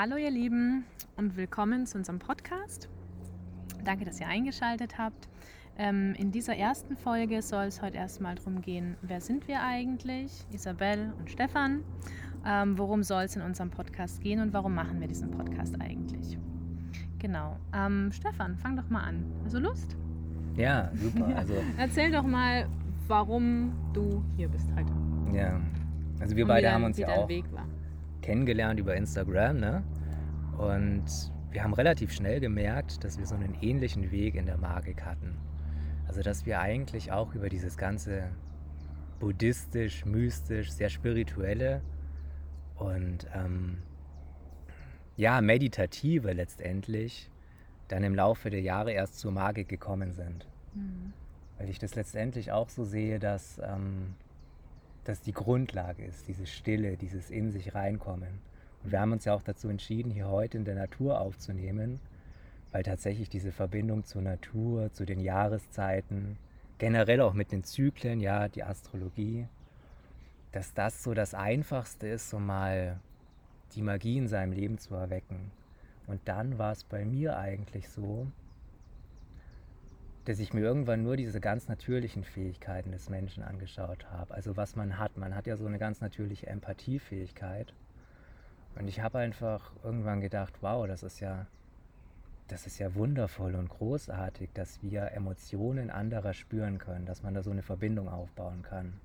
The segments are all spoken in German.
Hallo ihr Lieben und willkommen zu unserem Podcast. Danke, dass ihr eingeschaltet habt. Ähm, in dieser ersten Folge soll es heute erstmal darum gehen, wer sind wir eigentlich, Isabel und Stefan, ähm, worum soll es in unserem Podcast gehen und warum machen wir diesen Podcast eigentlich. Genau. Ähm, Stefan, fang doch mal an. Du Lust? Ja, super. Also, Erzähl doch mal, warum du hier bist heute. Ja, also wir Und beide haben uns wie ja dein auch Weg war. Kennengelernt über Instagram, ne? Und wir haben relativ schnell gemerkt, dass wir so einen ähnlichen Weg in der Magik hatten. Also dass wir eigentlich auch über dieses ganze buddhistisch, mystisch, sehr spirituelle und ähm, ja, meditative letztendlich dann im Laufe der Jahre erst zur Magik gekommen sind. Mhm. Weil ich das letztendlich auch so sehe, dass ähm, das die Grundlage ist, diese Stille, dieses in sich reinkommen. Und wir haben uns ja auch dazu entschieden, hier heute in der Natur aufzunehmen, weil tatsächlich diese Verbindung zur Natur, zu den Jahreszeiten, generell auch mit den Zyklen, ja, die Astrologie, dass das so das Einfachste ist, so mal die Magie in seinem Leben zu erwecken. Und dann war es bei mir eigentlich so, dass ich mir irgendwann nur diese ganz natürlichen Fähigkeiten des Menschen angeschaut habe. Also was man hat. Man hat ja so eine ganz natürliche Empathiefähigkeit. Und ich habe einfach irgendwann gedacht, wow, das ist ja, das ist ja wundervoll und großartig, dass wir Emotionen anderer spüren können, dass man da so eine Verbindung aufbauen kann.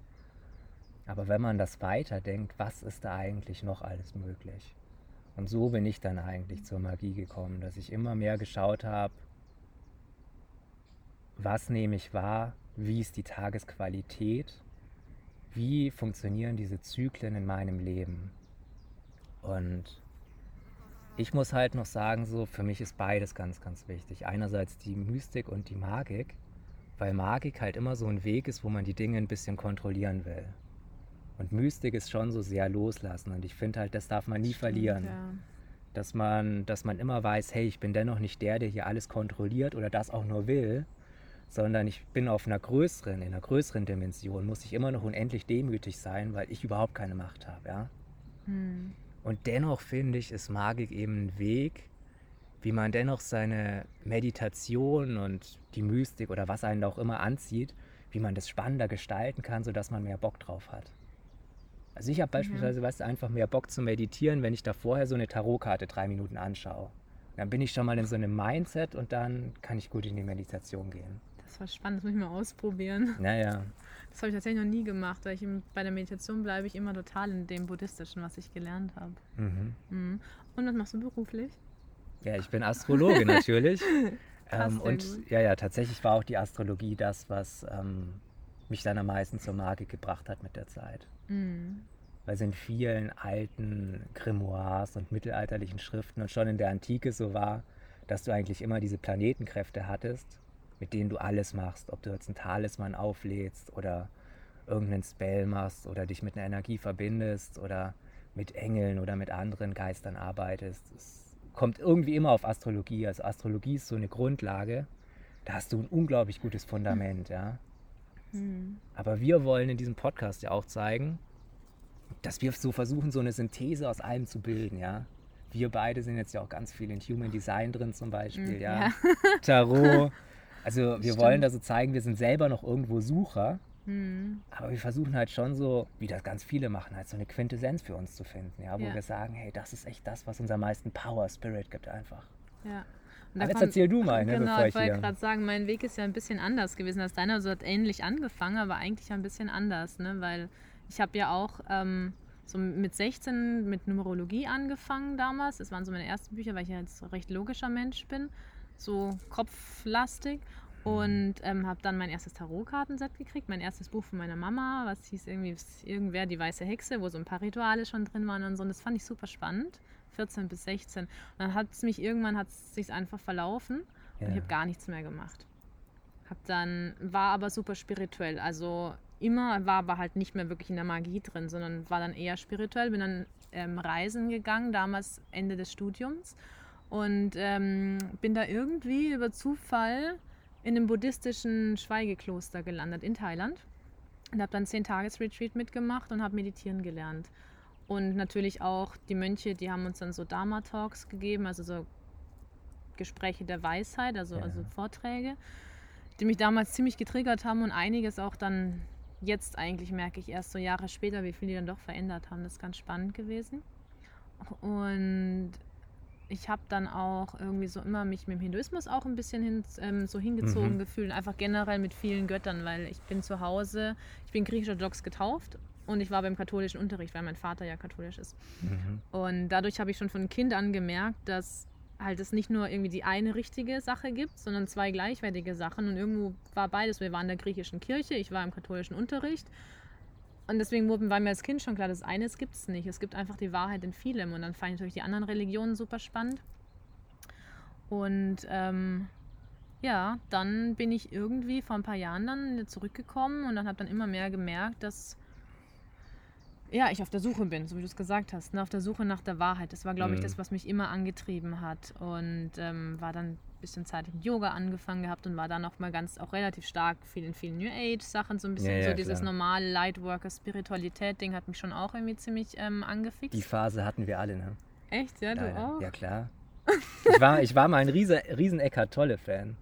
Aber wenn man das weiterdenkt, was ist da eigentlich noch alles möglich? Und so bin ich dann eigentlich zur Magie gekommen, dass ich immer mehr geschaut habe, was nehme ich wahr, wie ist die Tagesqualität, wie funktionieren diese Zyklen in meinem Leben. Und ich muss halt noch sagen, so für mich ist beides ganz, ganz wichtig. Einerseits die Mystik und die Magik, weil Magik halt immer so ein Weg ist, wo man die Dinge ein bisschen kontrollieren will. Und Mystik ist schon so sehr loslassen und ich finde halt, das darf man nie verlieren Ja. dass man, dass man immer weiß, hey, ich bin dennoch nicht der, der hier alles kontrolliert oder das auch nur will, sondern ich bin auf einer größeren, in einer größeren Dimension, muss ich immer noch unendlich demütig sein, weil ich überhaupt keine Macht habe, ja. Mhm. Und dennoch finde ich, ist Magik eben ein Weg, wie man dennoch seine Meditation und die Mystik oder was einen auch immer anzieht, wie man das spannender gestalten kann, sodass man mehr Bock drauf hat. Also ich habe beispielsweise, weißt du, einfach mehr Bock zu meditieren, wenn ich da vorher so eine Tarotkarte drei Minuten anschaue. Dann bin ich schon mal in so einem Mindset und dann kann ich gut in die Meditation gehen. Das war spannend, das muss ich mal ausprobieren. Naja, Das habe ich tatsächlich noch nie gemacht, weil ich im, bei der Meditation bleibe ich immer total in dem Buddhistischen, was ich gelernt habe. mhm. Mhm. Und was machst du beruflich? ja, ich bin Astrologe natürlich. Ähm, und gut. ja, ja, tatsächlich war auch die Astrologie das, was ähm, mich dann am meisten zur Magik gebracht hat mit der Zeit. Mhm. Weil es in vielen alten Grimoires und mittelalterlichen Schriften und schon in der Antike so war, dass du eigentlich immer diese Planetenkräfte hattest, mit denen du alles machst. Ob du jetzt einen Talisman auflädst oder irgendeinen Spell machst oder dich mit einer Energie verbindest oder mit Engeln oder mit anderen Geistern arbeitest. Es kommt irgendwie immer auf Astrologie. Also Astrologie ist so eine Grundlage. Da hast du ein unglaublich gutes Fundament, ja. Mhm. Aber wir wollen in diesem Podcast ja auch zeigen, dass wir so versuchen, so eine Synthese aus allem zu bilden, ja. Wir beide sind jetzt ja auch ganz viel in Human Design drin zum Beispiel, Mhm, ja. ja. Tarot. Also wir Stimmt. wollen da so zeigen, wir sind selber noch irgendwo Sucher, Mhm. aber wir versuchen halt schon so, wie das ganz viele machen, halt so eine Quintessenz für uns zu finden, ja, wo Ja. wir sagen, hey, das ist echt das, was uns am meisten Power, Spirit gibt einfach. Ja. Und Aber jetzt erzähl du mal, ne, Genau, bevor ich wollte gerade sagen, mein Weg ist ja ein bisschen anders gewesen als deiner. Also hat ähnlich angefangen, aber eigentlich ein bisschen anders, ne? Weil ich habe ja auch ähm, so mit 16 mit Numerologie angefangen damals. Das waren so meine ersten Bücher, weil ich ja jetzt recht logischer Mensch bin, so kopflastig. Und ähm, habe dann mein erstes Tarotkartenset gekriegt, mein erstes Buch von meiner Mama, was hieß irgendwie irgendwer die weiße Hexe, wo so ein paar Rituale schon drin waren und so. Und das fand ich super spannend. 14 bis 16. Und dann hat es mich irgendwann hat es sich einfach verlaufen und ich Ja. habe gar nichts mehr gemacht. Hab dann war aber super spirituell, also immer war aber halt nicht mehr wirklich in der Magie drin, sondern war dann eher spirituell. Bin dann ähm, reisen gegangen, damals Ende des Studiums und ähm, bin da irgendwie über Zufall in einem buddhistischen Schweigekloster gelandet in Thailand und habe dann zehn Tages Retreat mitgemacht und habe meditieren gelernt. Und natürlich auch die Mönche, die haben uns dann so Dharma-Talks gegeben, also so Gespräche der Weisheit, also, Ja. also Vorträge, die mich damals ziemlich getriggert haben und einiges auch dann jetzt eigentlich merke ich erst so Jahre später, wie viel die dann doch verändert haben. Das ist ganz spannend gewesen. Und ich habe dann auch irgendwie so immer mich mit dem Hinduismus auch ein bisschen hin, ähm, so hingezogen Mhm. gefühlt, einfach generell mit vielen Göttern, weil ich bin zu Hause, ich bin griechisch-orthodox getauft und ich war beim katholischen Unterricht, weil mein Vater ja katholisch ist. Mhm. Und dadurch habe ich schon von Kind an gemerkt, dass halt es nicht nur irgendwie die eine richtige Sache gibt, sondern zwei gleichwertige Sachen. Und irgendwo war beides. Wir waren in der griechischen Kirche, ich war im katholischen Unterricht. Und deswegen war mir als Kind schon klar, das eine gibt es nicht. Es gibt einfach die Wahrheit in vielem. Und dann fand ich natürlich die anderen Religionen super spannend. Und ähm, ja, dann bin ich irgendwie vor ein paar Jahren dann zurückgekommen und dann habe dann immer mehr gemerkt, dass ja, ich auf der Suche bin, so wie du es gesagt hast, ne? auf der Suche nach der Wahrheit. Das war, glaube ich, Mhm. das, was mich immer angetrieben hat. Und ähm, war dann bisschen Zeit mit Yoga angefangen gehabt und war dann auch mal ganz, auch relativ stark viel in vielen New Age-Sachen, so ein bisschen Ja, ja, so dieses klar. normale Lightworker-Spiritualität-Ding hat mich schon auch irgendwie ziemlich ähm, angefixt. Die Phase hatten wir alle, ne? Echt, ja, du ja. auch? ja, klar. Ich war, ich war mal ein riesen, riesen Eckart Tolle-Fan.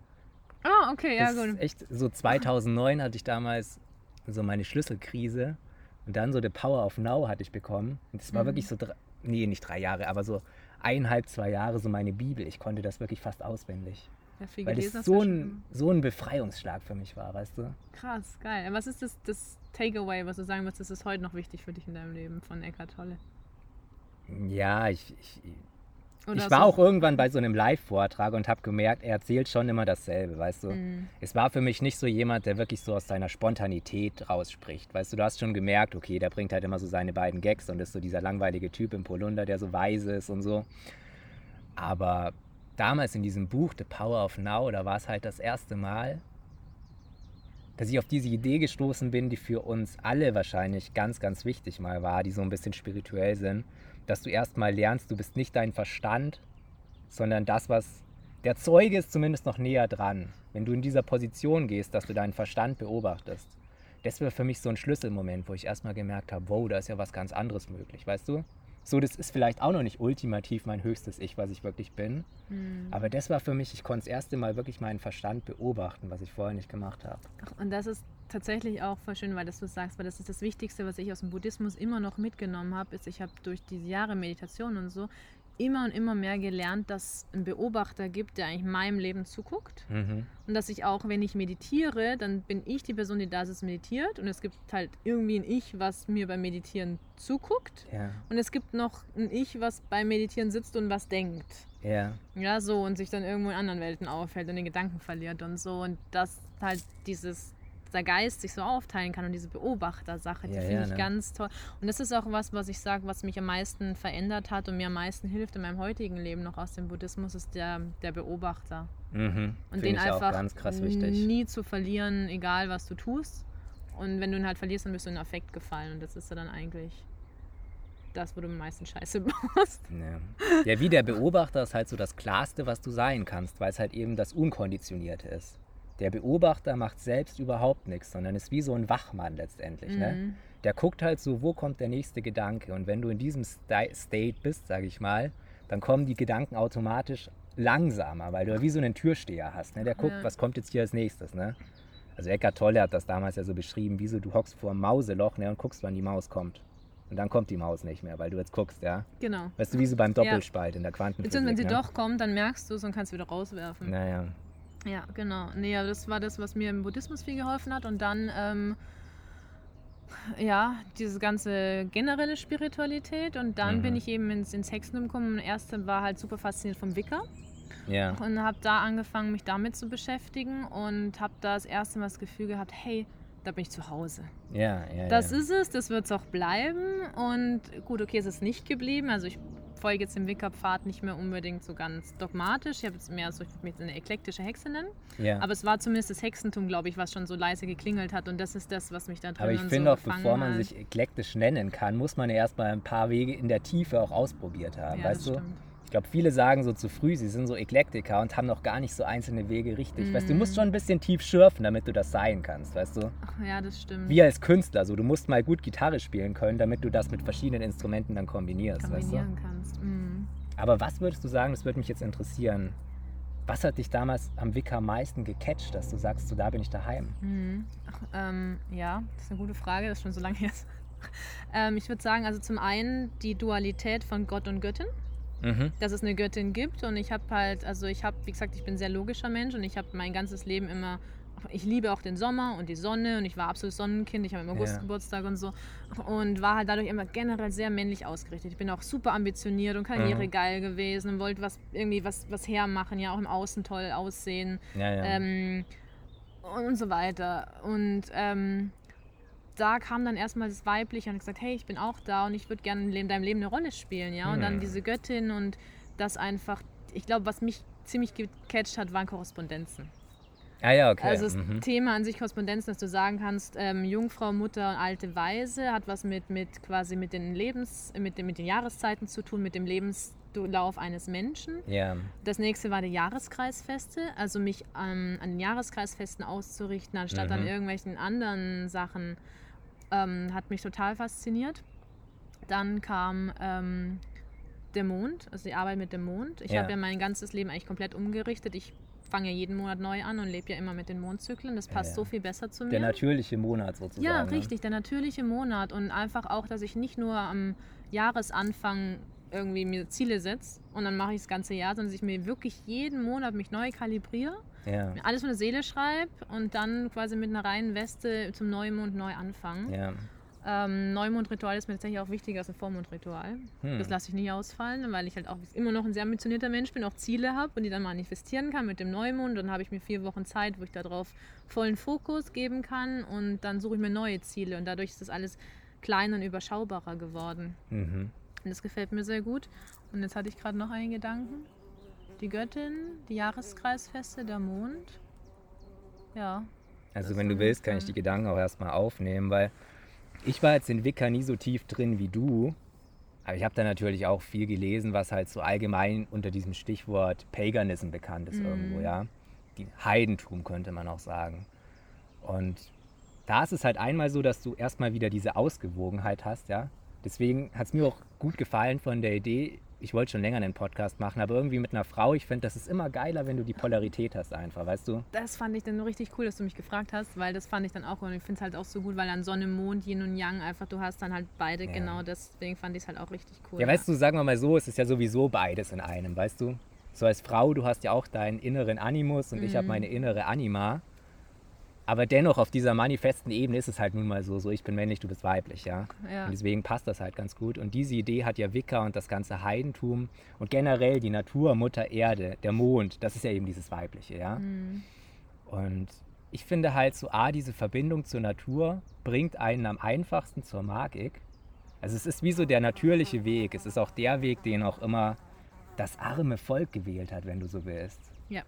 Ah, okay, ja, das gut. echt so 2009 hatte ich damals so meine Schlüsselkrise und dann so The Power of Now hatte ich bekommen. Und das war Mhm. wirklich so, drei, nee, nicht drei Jahre, aber so eineinhalb, zwei Jahre so meine Bibel. Ich konnte das wirklich fast auswendig. Ja, viel Weil das so ein, so ein Befreiungsschlag für mich war, weißt du? Krass, geil. Was ist das, das Takeaway, was du sagen würdest, das ist heute noch wichtig für dich in deinem Leben von Eckhart Tolle? Ja, ich, ich, Oder ich war du- auch irgendwann bei so einem Live-Vortrag und habe gemerkt, er erzählt schon immer dasselbe, weißt du? Mhm. Es war für mich nicht so jemand, der wirklich so aus seiner Spontanität rausspricht. Weißt du, du hast schon gemerkt, okay, der bringt halt immer so seine beiden Gags und ist so dieser langweilige Typ im Polunder, der so weise ist und so. Aber damals in diesem Buch The Power of Now, da war es halt das erste Mal, dass ich auf diese Idee gestoßen bin, die für uns alle wahrscheinlich ganz, ganz wichtig mal war, die so ein bisschen spirituell sind, dass du erstmal lernst, du bist nicht dein Verstand, sondern das, was der Zeuge ist zumindest noch näher dran. Wenn du in dieser Position gehst, dass du deinen Verstand beobachtest. Das wäre für mich so ein Schlüsselmoment, wo ich erstmal gemerkt habe, wow, da ist ja was ganz anderes möglich, weißt du? So, das ist vielleicht auch noch nicht ultimativ mein höchstes Ich, was ich wirklich bin. Mhm. Aber das war für mich, ich konnte das erste Mal wirklich meinen Verstand beobachten, was ich vorher nicht gemacht habe. Und das ist tatsächlich auch voll schön, weil das du sagst, weil das ist das Wichtigste, was ich aus dem Buddhismus immer noch mitgenommen habe, ist, ich habe durch diese Jahre Meditation und so immer und immer mehr gelernt, dass ein Beobachter gibt, der eigentlich meinem Leben zuguckt. Mhm. Und dass ich auch, wenn ich meditiere, dann bin ich die Person, die da ist, meditiert. Und es gibt halt irgendwie ein Ich, was mir beim Meditieren zuguckt. Ja, Und es gibt noch ein Ich, was beim Meditieren sitzt und was denkt. ja, Ja, so und sich dann irgendwo in anderen Welten aufhält und den Gedanken verliert und so. Und dass halt dieses, der Geist sich so aufteilen kann und diese Beobachtersache, die Ja, finde ja, ich ne? ganz toll. Und das ist auch was, was ich sage, was mich am meisten verändert hat und mir am meisten hilft in meinem heutigen Leben noch aus dem Buddhismus, ist der, der Beobachter. mhm. Und den einfach nie zu verlieren, egal was du tust. Und wenn du ihn halt verlierst, dann bist du in Affekt gefallen. Und das ist ja dann eigentlich das, wo du am meisten Scheiße baust. Ja. ja, wie der Beobachter ist halt so das Klarste, was du sein kannst, weil es halt eben das Unkonditionierte ist. Der Beobachter macht selbst überhaupt nichts, sondern ist wie so ein Wachmann letztendlich. Ne? Mhm. Der guckt halt so, wo kommt der nächste Gedanke. Und wenn du in diesem State bist, sage ich mal, dann kommen die Gedanken automatisch langsamer, weil du wie so einen Türsteher hast. Ne? Der guckt, Ja. was kommt jetzt hier als nächstes. Ne? Also Eckart Tolle hat das damals ja so beschrieben, wie so du hockst vor einem Mauseloch ne, und guckst, wann die Maus kommt. Und dann kommt die Maus nicht mehr, weil du jetzt guckst, ja. Genau. Weißt du, wie so beim Doppelspalt in der Quantenphysik. Beziehungsweise wenn sie ne? doch kommt, dann merkst du es und kannst wieder rauswerfen. Naja. Ja, genau. Nee, aber das war das, was mir im Buddhismus viel geholfen hat. Und dann, ähm, ja, diese ganze generelle Spiritualität. Und dann Mhm. bin ich eben ins, ins Hexentum gekommen. Und erste war halt super fasziniert vom Wicca. Ja. Und habe da angefangen, mich damit zu beschäftigen. Und habe da das erste Mal das Gefühl gehabt, hey, da bin ich zu Hause. Ja, ja. Das ja. ist es, das wird es auch bleiben. Und gut, okay, es ist nicht geblieben. Also ich folge jetzt dem Wicca-Pfad nicht mehr unbedingt so ganz dogmatisch. Ich habe jetzt mehr so, ich würde mich jetzt eine eklektische Hexe nennen. ja. Aber es war zumindest das Hexentum, glaube ich, was schon so leise geklingelt hat. Und das ist das, was mich da drin Aber ich so finde auch, gefangen bevor man hat. sich eklektisch nennen kann, muss man ja erstmal ein paar Wege in der Tiefe auch ausprobiert haben, ja, weißt du? stimmt. Ich glaube, viele sagen so zu früh, sie sind so Eklektiker und haben noch gar nicht so einzelne Wege richtig. Mm. Weißt du, du musst schon ein bisschen tief schürfen, damit du das sein kannst, weißt du? Ach, ja, das stimmt. Wie als Künstler, so du musst mal gut Gitarre spielen können, damit du das mit verschiedenen Instrumenten dann kombinierst, Kombinieren weißt du? kannst. Mm. Aber was würdest du sagen, das würde mich jetzt interessieren, was hat dich damals am Wicker am meisten gecatcht, dass du sagst, so da bin ich daheim? Mhm. Ach, ähm, ja, das ist eine gute Frage, das ist schon so lange her. ähm, ich würde sagen, also zum einen die Dualität von Gott und Göttin. Mhm. Dass es eine Göttin gibt und ich habe halt, also ich habe, wie gesagt, ich bin ein sehr logischer Mensch und ich habe mein ganzes Leben immer ich liebe auch den Sommer und die Sonne und ich war absolut Sonnenkind. Ich habe im August ja. Geburtstag und so und war halt dadurch immer generell sehr männlich ausgerichtet. Ich bin auch super ambitioniert und Karriere mhm. gewesen und wollte was irgendwie was, was hermachen, ja auch im Außen toll aussehen ja, ja. Ähm, und so weiter. Und ähm, da kam dann erstmal das Weibliche und gesagt, hey, ich bin auch da und ich würde gerne in deinem Leben eine Rolle spielen, ja. Und mhm. dann diese Göttin und das einfach, ich glaube, was mich ziemlich gecatcht hat, waren Korrespondenzen. Ah ja, okay. Also das mhm. Thema an sich Korrespondenzen, dass du sagen kannst, ähm, Jungfrau, Mutter und alte Weise hat was mit, mit quasi mit den Lebens, mit den, mit den Jahreszeiten zu tun, mit dem Lebenslauf eines Menschen. Ja. Das nächste war die Jahreskreisfeste, also mich ähm, an den Jahreskreisfesten auszurichten, anstatt mhm. an irgendwelchen anderen Sachen, ähm, hat mich total fasziniert. Dann kam ähm, der Mond, also die Arbeit mit dem Mond. Ich ja. habe ja mein ganzes Leben eigentlich komplett umgerichtet. Ich fange ja jeden Monat neu an und lebe ja immer mit den Mondzyklen. Das passt ja, ja. so viel besser zu mir. Der natürliche Monat sozusagen. Ja, ne? richtig, der natürliche Monat. Und einfach auch, dass ich nicht nur am Jahresanfang irgendwie mir Ziele setze und dann mache ich das ganze Jahr, sondern dass ich mir wirklich jeden Monat mich neu kalibriere, ja. alles von der Seele schreibe und dann quasi mit einer reinen Weste zum Neumond neu anfange. Ja. Ähm, Neumondritual ist mir tatsächlich auch wichtiger als ein Vormondritual. Hm. Das lasse ich nie ausfallen, weil ich halt auch immer noch ein sehr ambitionierter Mensch bin, auch Ziele habe und die dann manifestieren kann mit dem Neumond. Dann habe ich mir vier Wochen Zeit, wo ich darauf vollen Fokus geben kann und dann suche ich mir neue Ziele und dadurch ist das alles kleiner und überschaubarer geworden. Mhm. Und das gefällt mir sehr gut. Und jetzt hatte ich gerade noch einen Gedanken. Die Göttin, die Jahreskreisfeste, der Mond. Ja. Also wenn du willst, kann ich die Gedanken auch erstmal aufnehmen, weil ich war jetzt in Wicca nie so tief drin wie du, aber ich habe da natürlich auch viel gelesen, was halt so allgemein unter diesem Stichwort Paganism bekannt ist mm. irgendwo, ja. Die Heidentum könnte man auch sagen. Und da ist es halt einmal so, dass du erstmal wieder diese Ausgewogenheit hast, ja. Deswegen hat es mir auch gut gefallen von der Idee, ich wollte schon länger einen Podcast machen, aber irgendwie mit einer Frau, ich finde, das ist immer geiler, wenn du die Polarität hast einfach, weißt du? Das fand ich dann richtig cool, dass du mich gefragt hast, weil das fand ich dann auch und ich finde es halt auch so gut, weil dann Sonne, Mond, Yin und Yang einfach, du hast dann halt beide ja. genau, deswegen fand ich es halt auch richtig cool. Ja, weißt du, sagen wir mal so, es ist ja sowieso beides in einem, weißt du? So als Frau, du hast ja auch deinen inneren Animus und mhm. ich habe meine innere Anima. Aber dennoch, auf dieser manifesten Ebene ist es halt nun mal so, so ich bin männlich, du bist weiblich, ja? ja. Und deswegen passt das halt ganz gut. Und diese Idee hat ja Wicca und das ganze Heidentum und generell die Natur, Mutter Erde, der Mond, das ist ja eben dieses Weibliche, ja? Mhm. Und ich finde halt so, A, diese Verbindung zur Natur bringt einen am einfachsten zur Magik. Also es ist wie so der natürliche Weg. Es ist auch der Weg, den auch immer das arme Volk gewählt hat, wenn du so willst. Ja.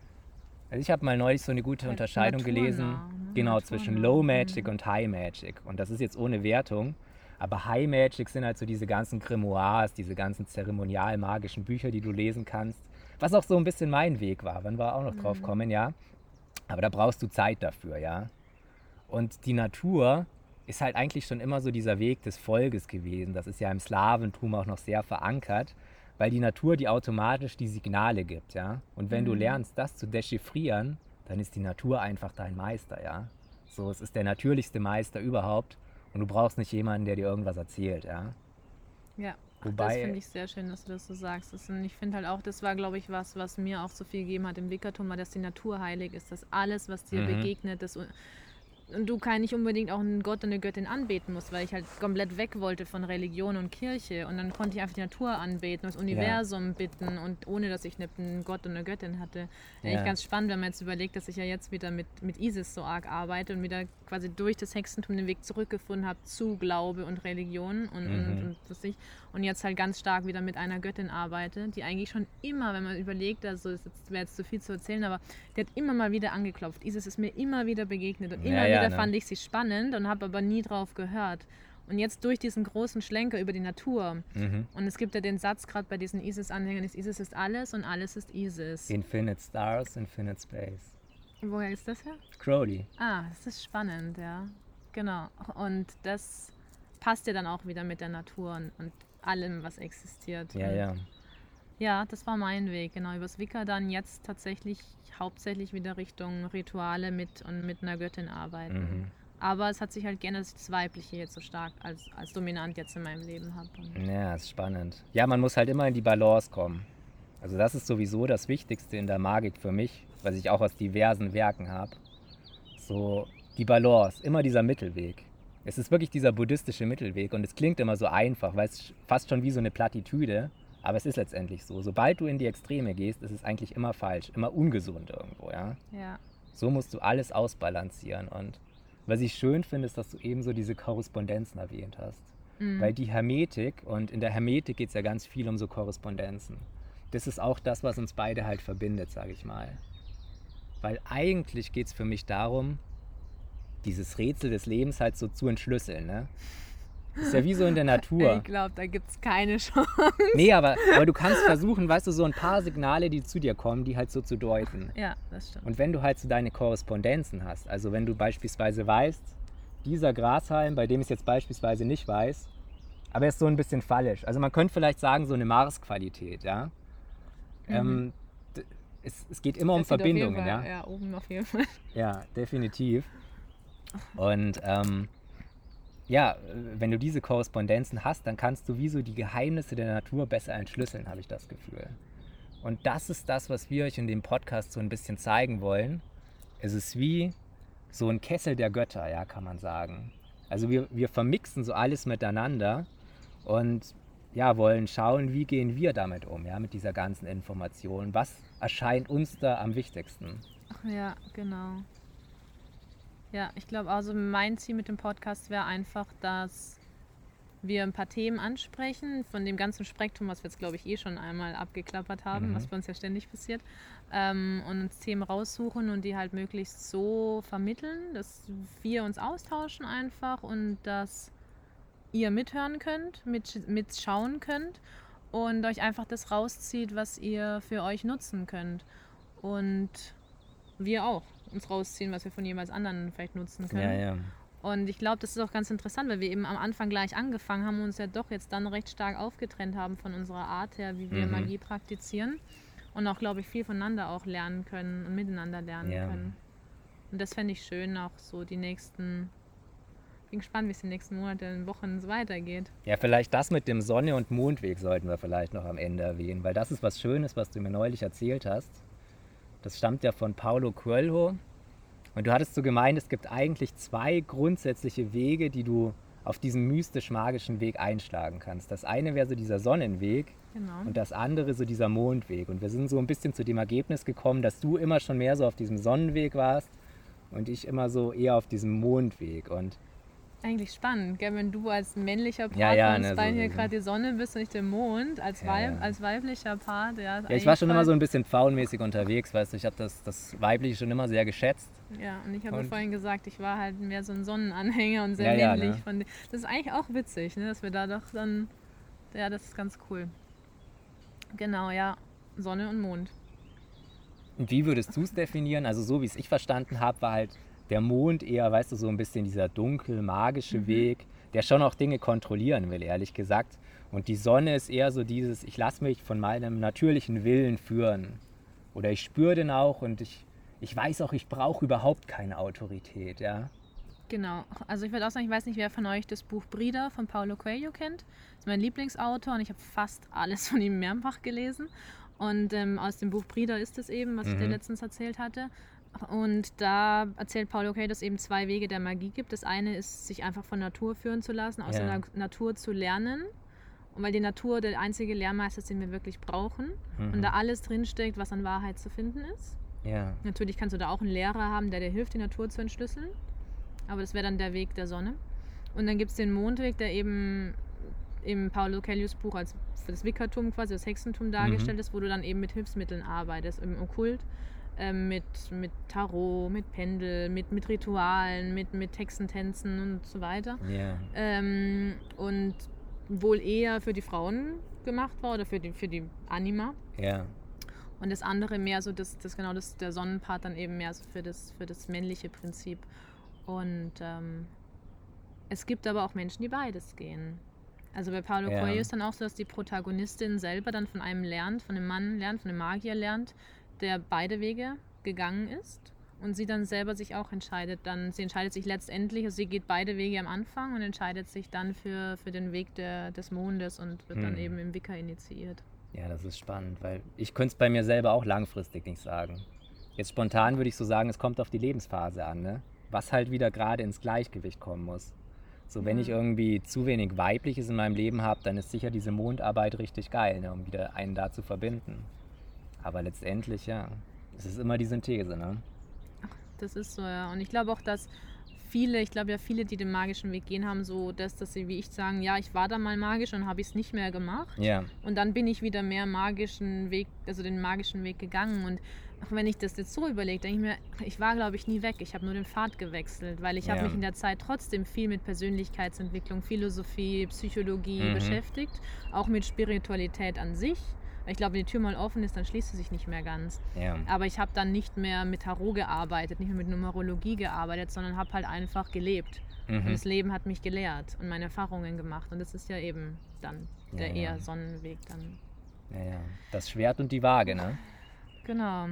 Also ich habe mal neulich so eine gute Unterscheidung gelesen, ne? genau zwischen Low Magic und High Magic. Und das ist jetzt ohne Wertung, aber High Magic sind halt so diese ganzen Grimoires, diese ganzen zeremonial-magischen Bücher, die du lesen kannst. Was auch so ein bisschen mein Weg war, wenn wir auch noch drauf mhm. kommen, ja. Aber da brauchst du Zeit dafür, ja. Und die Natur ist halt eigentlich schon immer so dieser Weg des Volkes gewesen. Das ist ja im Slawentum auch noch sehr verankert weil die Natur dir automatisch die Signale gibt, ja. Und wenn mhm. du lernst, das zu dechiffrieren, dann ist die Natur einfach dein Meister, ja. So, es ist der natürlichste Meister überhaupt und du brauchst nicht jemanden, der dir irgendwas erzählt, ja. Ja. Wobei, das finde ich sehr schön, dass du das so sagst. Das, und ich finde halt auch, das war, glaube ich, was, was mir auch so viel gegeben hat im Wickertum, war, dass die Natur heilig ist, dass alles, was dir mhm. begegnet, das und du kann nicht unbedingt auch einen Gott und eine Göttin anbeten musst, weil ich halt komplett weg wollte von Religion und Kirche und dann konnte ich einfach die Natur anbeten, das Universum ja. bitten und ohne, dass ich einen Gott und eine Göttin hatte. Ja. Eigentlich ganz spannend, wenn man jetzt überlegt, dass ich ja jetzt wieder mit, mit Isis so arg arbeite und wieder quasi durch das Hexentum den Weg zurückgefunden habe zu Glaube und Religion und, mhm. und, und was ich und jetzt halt ganz stark wieder mit einer Göttin arbeite, die eigentlich schon immer, wenn man überlegt, also das wäre jetzt zu viel zu erzählen, aber die hat immer mal wieder angeklopft. Isis ist mir immer wieder begegnet und immer ja, wieder ne? fand ich sie spannend und habe aber nie drauf gehört. Und jetzt durch diesen großen Schlenker über die Natur. Mhm. Und es gibt ja den Satz gerade bei diesen ISIS-Anhängern, ist ISIS ist alles und alles ist ISIS. Infinite Stars, Infinite Space. Woher ist das her? Crowley. Ah, das ist spannend, ja. Genau. Und das passt ja dann auch wieder mit der Natur und, und allem, was existiert. Ja, und ja. Ja, das war mein Weg, genau. Übers Wicca dann jetzt tatsächlich hauptsächlich wieder Richtung Rituale mit und mit einer Göttin arbeiten. Mhm. Aber es hat sich halt geändert, dass ich das Weibliche jetzt so stark als, als dominant jetzt in meinem Leben habe. Ja, ist spannend. Ja, man muss halt immer in die Balance kommen. Also das ist sowieso das Wichtigste in der Magik für mich, was ich auch aus diversen Werken habe. So die Balance, immer dieser Mittelweg. Es ist wirklich dieser buddhistische Mittelweg und es klingt immer so einfach, weil es fast schon wie so eine Plattitüde, aber es ist letztendlich so. Sobald du in die Extreme gehst, ist es eigentlich immer falsch, immer ungesund irgendwo, ja. ja, So musst du alles ausbalancieren und was ich schön finde, ist, dass du ebenso diese Korrespondenzen erwähnt hast. Mhm. Weil die Hermetik, und in der Hermetik geht es ja ganz viel um so Korrespondenzen. Das ist auch das, was uns beide halt verbindet, sage ich mal. Weil eigentlich geht es für mich darum, dieses Rätsel des Lebens halt so zu entschlüsseln. Ne? Ist ja wie so in der Natur. ich glaube, da gibt es keine Chance. Nee, aber, aber du kannst versuchen, weißt du, so ein paar Signale, die zu dir kommen, die halt so zu deuten. Ja, das stimmt. Und wenn du halt so deine Korrespondenzen hast, also wenn du beispielsweise weißt, dieser Grashalm, bei dem ich es jetzt beispielsweise nicht weiß, aber er ist so ein bisschen fallisch. Also man könnte vielleicht sagen, so eine Mars-Qualität, ja. Mhm. Ähm, es, es geht immer um Das Verbindungen, Fall- ja. Ja, oben auf jeden Fall. Ja, definitiv. Und ähm, ja, wenn du diese Korrespondenzen hast, dann kannst du wie so die Geheimnisse der Natur besser entschlüsseln, habe ich das Gefühl. Und das ist das, was wir euch in dem Podcast so ein bisschen zeigen wollen. Es ist wie so ein Kessel der Götter, ja, kann man sagen. Also wir, wir vermixen so alles miteinander und ja, wollen schauen, wie gehen wir damit um, ja, mit dieser ganzen Information. Was erscheint uns da am wichtigsten? Ach ja, genau. Ja, ich glaube, also mein Ziel mit dem Podcast wäre einfach, dass wir ein paar Themen ansprechen, von dem ganzen Spektrum, was wir jetzt, glaube ich, eh schon einmal abgeklappert haben, Mhm. was bei uns ja ständig passiert, ähm, und uns Themen raussuchen und die halt möglichst so vermitteln, dass wir uns austauschen einfach und dass ihr mithören könnt, mit, mitschauen könnt und euch einfach das rauszieht, was ihr für euch nutzen könnt. Und wir auch uns rausziehen, was wir von jeweils anderen vielleicht nutzen können. Ja, ja. Und ich glaube, das ist auch ganz interessant, weil wir eben am Anfang gleich angefangen haben und uns ja doch jetzt dann recht stark aufgetrennt haben von unserer Art her, wie wir Mhm. Magie praktizieren. Und auch, glaube ich, viel voneinander auch lernen können und miteinander lernen Ja. können. Und das fände ich schön, auch so die nächsten. Bin gespannt, wie es die nächsten Monate und Wochen so weitergeht. Ja, vielleicht das mit dem Sonne- und Mondweg sollten wir vielleicht noch am Ende erwähnen, weil das ist was Schönes, was du mir neulich erzählt hast. Das stammt ja von Paulo Coelho. Und du hattest so gemeint, es gibt eigentlich zwei grundsätzliche Wege, die du auf diesem mystisch-magischen Weg einschlagen kannst. Das eine wäre so dieser Sonnenweg Genau. und das andere so dieser Mondweg. Und wir sind so ein bisschen zu dem Ergebnis gekommen, dass du immer schon mehr so auf diesem Sonnenweg warst und ich immer so eher auf diesem Mondweg. Und Eigentlich spannend, gell? wenn du als männlicher Part Ja, ja, ne, so- hier gerade die Sonne bist und ich der Mond, als, Ja, Weib, ja. als weiblicher Part. Ja, ja, ich war schon immer so ein bisschen pfauenmäßig unterwegs, weißt du, ich habe das, das Weibliche schon immer sehr geschätzt. Ja, und ich habe vorhin gesagt, ich war halt mehr so ein Sonnenanhänger und sehr Ja, ja, männlich. ne? Das ist eigentlich auch witzig, ne? dass wir da doch dann. Ja, das ist ganz cool. Genau, ja. Sonne und Mond. Und wie würdest du es definieren? Also so wie es ich verstanden habe, war halt der Mond eher, weißt du, so ein bisschen dieser dunkel, magische Mhm. Weg, der schon auch Dinge kontrollieren will, ehrlich gesagt. Und die Sonne ist eher so dieses, ich lasse mich von meinem natürlichen Willen führen. Oder ich spüre den auch und ich, ich weiß auch, ich brauche überhaupt keine Autorität, ja. Genau. Also ich würde auch sagen, ich weiß nicht, wer von euch das Buch Brida von Paulo Coelho kennt. Das ist mein Lieblingsautor und ich habe fast alles von ihm mehrfach gelesen. Und ähm, aus dem Buch Brida ist es eben, was ich dir Mhm. letztens erzählt hatte. Und da erzählt Paulo Coelho, dass es eben zwei Wege der Magie gibt. Das eine ist, sich einfach von Natur führen zu lassen, aus Ja. der Na Natur zu lernen. Und weil die Natur der einzige Lehrmeister ist, den wir wirklich brauchen. Und Mhm. da alles drinsteckt, was an Wahrheit zu finden ist. Ja, Natürlich kannst du da auch einen Lehrer haben, der dir hilft, die Natur zu entschlüsseln. Aber das wäre dann der Weg der Sonne. Und dann gibt es den Mondweg, der eben im Paulo Coelhos Buch als das Wickertum quasi, das Hexentum dargestellt ist, wo du dann eben mit Hilfsmitteln arbeitest, im Okkult, ähm, mit, mit Tarot, mit Pendel, mit, mit Ritualen, mit, mit Textentänzen und so weiter. Ja. Ähm, und wohl eher für die Frauen gemacht war oder für die, für die Anima. Ja. Und das andere mehr so, das, das genau das, der Sonnenpart dann eben mehr so für das, für das männliche Prinzip. Und ähm, es gibt aber auch Menschen, die beides gehen. Also bei Paulo Ja. Coelho ist dann auch so, dass die Protagonistin selber dann von einem lernt, von einem Mann lernt, von einem Magier lernt, der beide Wege gegangen ist und sie dann selber sich auch entscheidet. Dann, sie entscheidet sich letztendlich, also sie geht beide Wege am Anfang und entscheidet sich dann für, für den Weg der, des Mondes und wird dann Hm. eben im Wicca initiiert. Ja, das ist spannend, weil ich könnte es bei mir selber auch langfristig nicht sagen. Jetzt spontan würde ich so sagen, es kommt auf die Lebensphase an, ne? was halt wieder gerade ins Gleichgewicht kommen muss. So, wenn ich Mhm. irgendwie zu wenig Weibliches in meinem Leben habe, dann ist sicher diese Mondarbeit richtig geil, ne? um wieder einen da zu verbinden. Aber letztendlich, ja, es ist immer die Synthese, ne? Das ist so, ja. Und ich glaube auch, dass viele, ich glaube ja viele, die den magischen Weg gehen, haben so das, dass sie wie ich sagen, ja, ich war da mal magisch und habe ich es nicht mehr gemacht. Ja, Und dann bin ich wieder mehr magischen Weg, also den magischen Weg gegangen. Und auch wenn ich das jetzt so überlege, denke ich mir, ich war, glaube ich, nie weg. Ich habe nur den Pfad gewechselt, weil ich habe Ja. mich in der Zeit trotzdem viel mit Persönlichkeitsentwicklung, Philosophie, Psychologie Mhm. beschäftigt, auch mit Spiritualität an sich. Ich glaube, wenn die Tür mal offen ist, dann schließt sie sich nicht mehr ganz. ja. Aber ich habe dann nicht mehr mit Tarot gearbeitet, nicht mehr mit Numerologie gearbeitet, sondern habe halt einfach gelebt. Und Mhm. das Leben hat mich gelehrt und meine Erfahrungen gemacht. Und das ist ja eben dann der Ja, eher Sonnenweg dann. ja, ja. Das Schwert und die Waage, ne? Genau.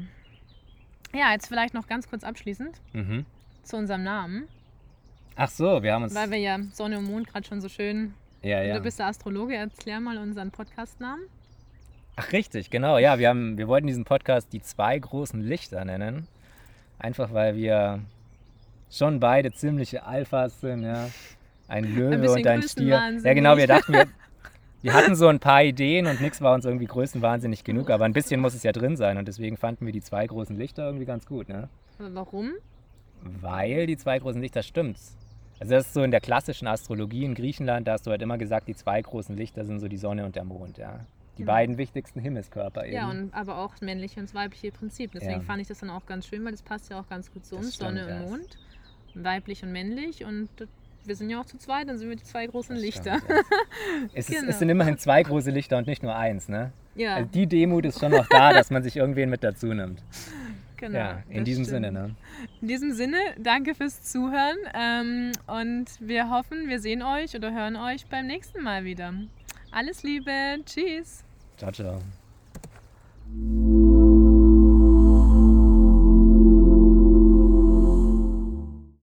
Ja, jetzt vielleicht noch ganz kurz abschließend Mhm. zu unserem Namen, Ach so, wir haben uns. weil wir ja Sonne und Mond gerade schon so schön. ja, ja. Du bist der Astrologe, erklär mal unseren Podcastnamen. Ach richtig, genau. Ja, wir, haben, wir wollten diesen Podcast die zwei großen Lichter nennen. Einfach weil wir schon beide ziemliche Alphas sind, ja. Ein Löwe bisschen und ein Stier. Ja genau, wir dachten, wir, wir hatten so ein paar Ideen und nichts war uns irgendwie größenwahnsinnig genug, aber ein bisschen muss es ja drin sein und deswegen fanden wir die zwei großen Lichter irgendwie ganz gut, ne? Aber warum? Weil die zwei großen Lichter stimmt. Also das ist so in der klassischen Astrologie in Griechenland, da hast du halt immer gesagt, die zwei großen Lichter sind so die Sonne und der Mond, ja. Die Genau. beiden wichtigsten Himmelskörper eben. Ja, und aber auch das männliche und das weibliche Prinzip. Deswegen Ja. fand ich das dann auch ganz schön, weil das passt ja auch ganz gut zu uns, stimmt, Sonne und Mond. Weiblich und männlich und wir sind ja auch zu zweit, dann sind wir die zwei großen Das Lichter. stimmt, ja. es, ist, Genau. es sind immerhin zwei große Lichter und nicht nur eins, ne? Ja, Also die Demut ist schon noch da, dass man sich irgendwen mit dazu nimmt. genau. ja, in diesem stimmt. Sinne, ne? In diesem Sinne, danke fürs Zuhören ähm, und wir hoffen, wir sehen euch oder hören euch beim nächsten Mal wieder. Alles Liebe, tschüss. Ciao, ciao.